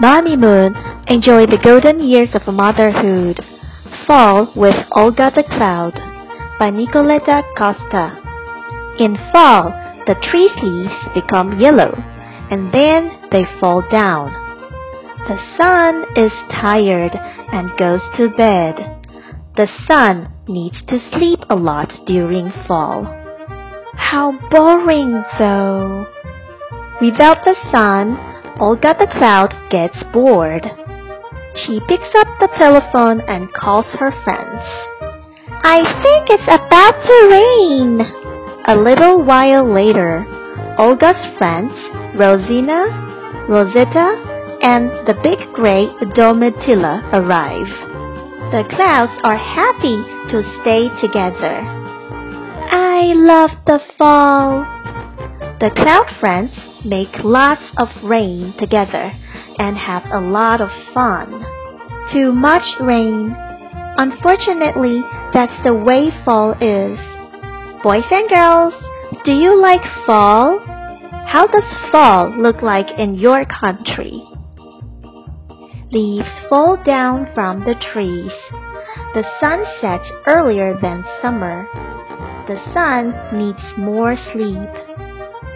Mommy Moon, enjoy the golden years of motherhood. Fall with Olga the Cloud by Nicoletta Costa. In fall, the tree's leaves become yellow and then they fall down. The sun is tired and goes to bed. The sun needs to sleep a lot during fall. How boring though! Without the sun, Olga the Cloud gets bored. She picks up the telephone and calls her friends. I think it's about to rain. A little while later, Olga's friends, Rosina, Rosetta, and the big gray Domitilla arrive. The clouds are happy to stay together. I love the fall. The cloud friends make lots of rain together and have a lot of fun. Too much rain. Unfortunately, that's the way fall is. Boys and girls, do you like fall? How does fall look like in your country? Leaves fall down from the trees. The sun sets earlier than summer. The sun needs more sleep.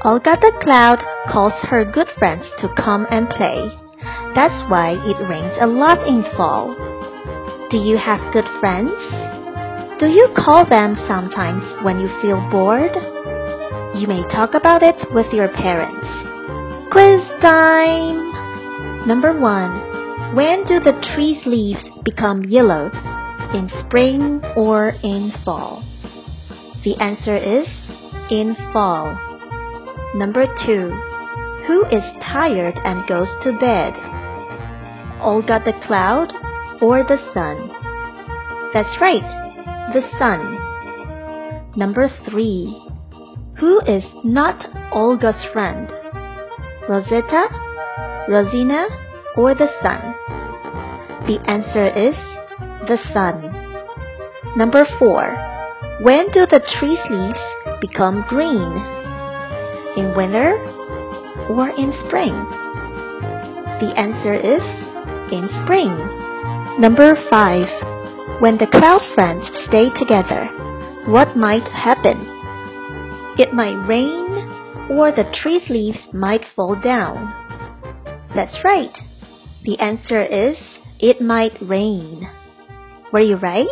Olga the Cloud calls her good friends to come and play. That's why it rains a lot in fall. Do you have good friends? Do you call them sometimes when you feel bored? You may talk about it with your parents. Quiz time! Number one. When do the tree's leaves become yellow? In spring or in fall? The answer is in fall. Number 2. Who is tired and goes to bed? Olga the cloud or the sun? That's right, the sun. Number 3. Who is not Olga's friend? Rosetta, Rosina, or the sun? The answer is the sun. Number 4. When do the tree's leaves become green? In winter or in spring? The answer is in spring. Number 5. When the cloud friends stay together, what might happen? It might rain or the tree's leaves might fall down. That's right. The answer is it might rain. Were you right?